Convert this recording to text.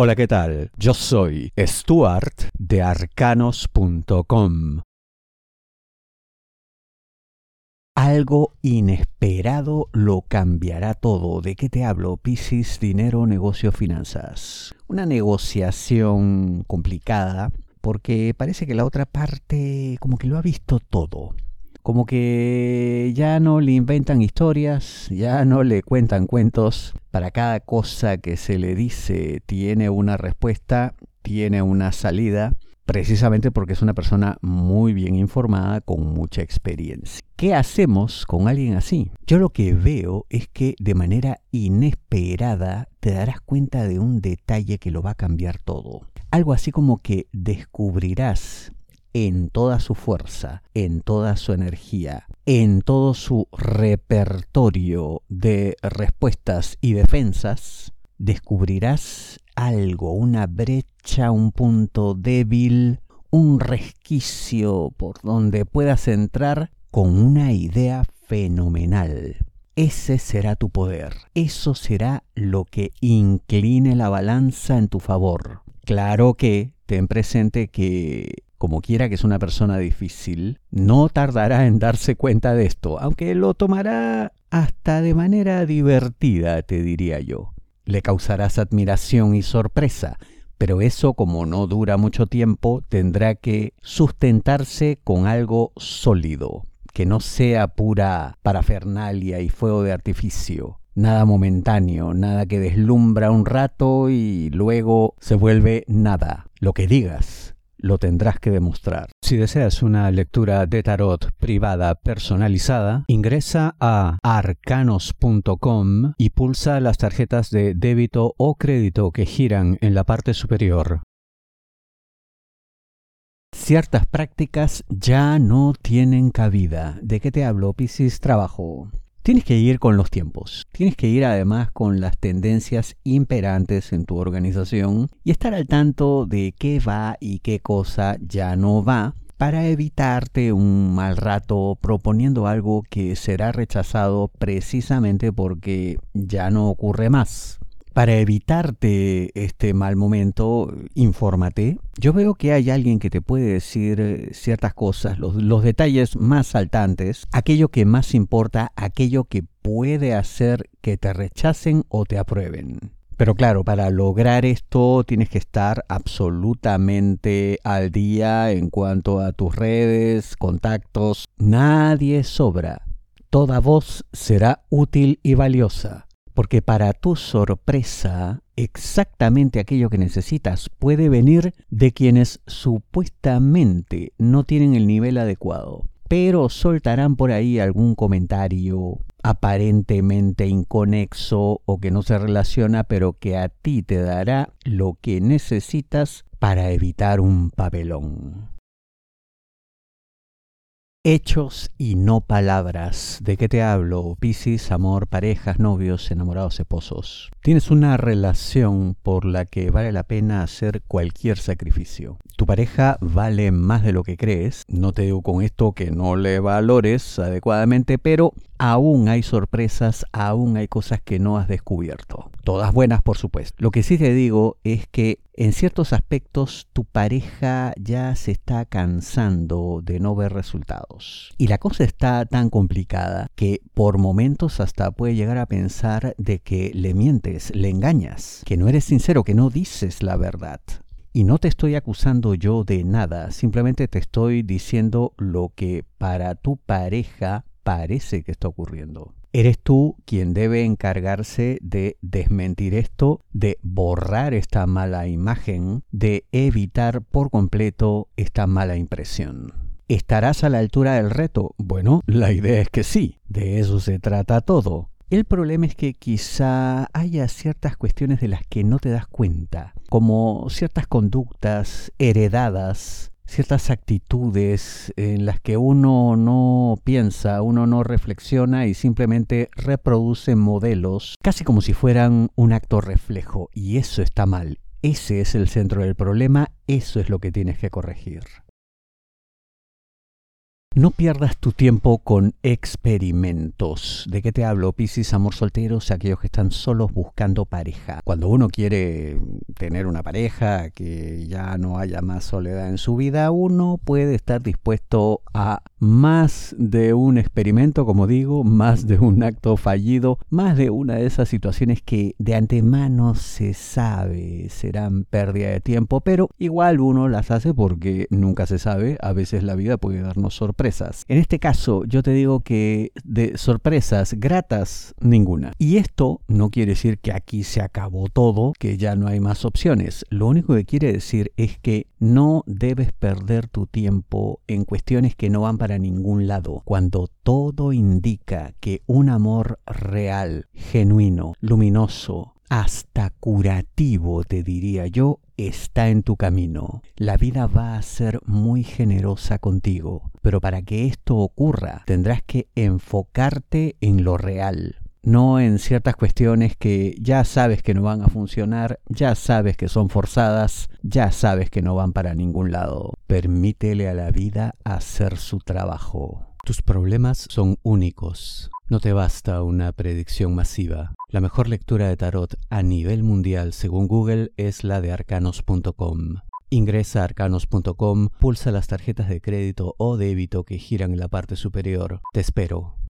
Hola, ¿qué tal? Yo soy Stuart de arcanos.com. Algo inesperado lo cambiará todo. ¿De qué te hablo? Piscis, dinero, negocio, finanzas. Una negociación complicada porque parece que la otra parte como que lo ha visto todo como que ya no le inventan historias, ya no le cuentan cuentos. Para cada cosa que se le dice tiene una respuesta, tiene una salida, precisamente porque es una persona muy bien informada, con mucha experiencia. ¿Qué hacemos con alguien así? Yo lo que veo es que de manera inesperada te darás cuenta de un detalle que lo va a cambiar todo. Algo así como que descubrirás en toda su fuerza, en toda su energía, en todo su repertorio de respuestas y defensas, descubrirás algo, una brecha, un punto débil, un resquicio por donde puedas entrar con una idea fenomenal. Ese será tu poder, eso será lo que incline la balanza en tu favor. Claro que ten presente que como quiera que es una persona difícil, no tardará en darse cuenta de esto, aunque lo tomará hasta de manera divertida, te diría yo. Le causarás admiración y sorpresa, pero eso como no dura mucho tiempo, tendrá que sustentarse con algo sólido, que no sea pura parafernalia y fuego de artificio, nada momentáneo, nada que deslumbra un rato y luego se vuelve nada. Lo que digas, lo tendrás que demostrar. Si deseas una lectura de tarot privada personalizada, ingresa a arcanos.com y pulsa las tarjetas de débito o crédito que giran en la parte superior. Ciertas prácticas ya no tienen cabida. ¿De qué te hablo, Piscis? Trabajo. Tienes que ir con los tiempos, tienes que ir además con las tendencias imperantes en tu organización y estar al tanto de qué va y qué cosa ya no va para evitarte un mal rato proponiendo algo que será rechazado precisamente porque ya no ocurre más para evitarte este mal momento, infórmate. Yo veo que hay alguien que te puede decir eh, ciertas cosas, los, los, detalles más saltantes, aquello que más importa, aquello que puede hacer que te rechacen o te aprueben. Pero claro, para lograr esto tienes que estar absolutamente al día en cuanto a tus redes, contactos. Nadie sobra. Toda voz será útil y valiosa porque para tu sorpresa, exactamente aquello que necesitas puede venir de quienes supuestamente no tienen el nivel adecuado, pero soltarán por ahí algún comentario aparentemente inconexo o que no se relaciona, pero que a ti te dará lo que necesitas para evitar un papelón. Hechos y no palabras. ¿De qué te hablo? Piscis, amor, parejas, novios, enamorados, esposos. Tienes una relación por la que vale la pena hacer cualquier sacrificio. Tu pareja vale más de lo que crees. No te digo con esto que no le valores adecuadamente, pero aún hay sorpresas, aún hay cosas que no has descubierto. Todas buenas, por supuesto. Lo que sí te digo es que en ciertos aspectos tu pareja ya se está cansando de no ver resultados. Y la cosa está tan complicada que por momentos hasta puede llegar a pensar de que le mientes, le engañas, que no eres sincero, que no dices la verdad. Y no te estoy acusando yo de nada, simplemente te estoy diciendo lo que para tu pareja parece que está ocurriendo. Eres tú quien debe encargarse de desmentir esto, de borrar esta mala imagen, de evitar por completo esta mala impresión. ¿Estarás a la altura del reto? Bueno, la idea es que sí, de eso se trata todo. El problema es que quizá haya ciertas cuestiones de las que no te das cuenta, como ciertas conductas heredadas ciertas actitudes en las que uno no piensa, uno no reflexiona y simplemente reproduce modelos casi como si fueran un acto reflejo y eso está mal. Ese es el centro del problema, eso es lo que tienes que corregir. No pierdas tu tiempo con experimentos. ¿De qué te hablo? Piscis, amor solteros, aquellos que están solos buscando pareja. Cuando uno quiere tener una pareja, que ya no haya más soledad en su vida, uno puede estar dispuesto a más de un experimento, como digo, más de un acto fallido, más de una de esas situaciones que de antemano se sabe serán pérdida de tiempo, pero igual uno las hace porque nunca se sabe, a veces la vida puede darnos sorpresa en este caso, yo te digo que de sorpresas gratas, ninguna. Y esto no quiere decir que aquí se acabó todo, que ya no hay más opciones. Lo único que quiere decir es que no debes perder tu tiempo en cuestiones que no van para ningún lado. Cuando todo indica que un amor real, genuino, luminoso, hasta curativo, te diría yo, está en tu camino. La vida va a ser muy generosa contigo, pero para que esto ocurra tendrás que enfocarte en lo real, no en ciertas cuestiones que ya sabes que no van a funcionar, ya sabes que son forzadas, ya sabes que no van para ningún lado. Permítele a la vida hacer su trabajo. Tus problemas son únicos. No te basta una predicción masiva. La mejor lectura de tarot a nivel mundial según Google es la de arcanos.com. Ingresa a arcanos.com, pulsa las tarjetas de crédito o débito que giran en la parte superior. Te espero.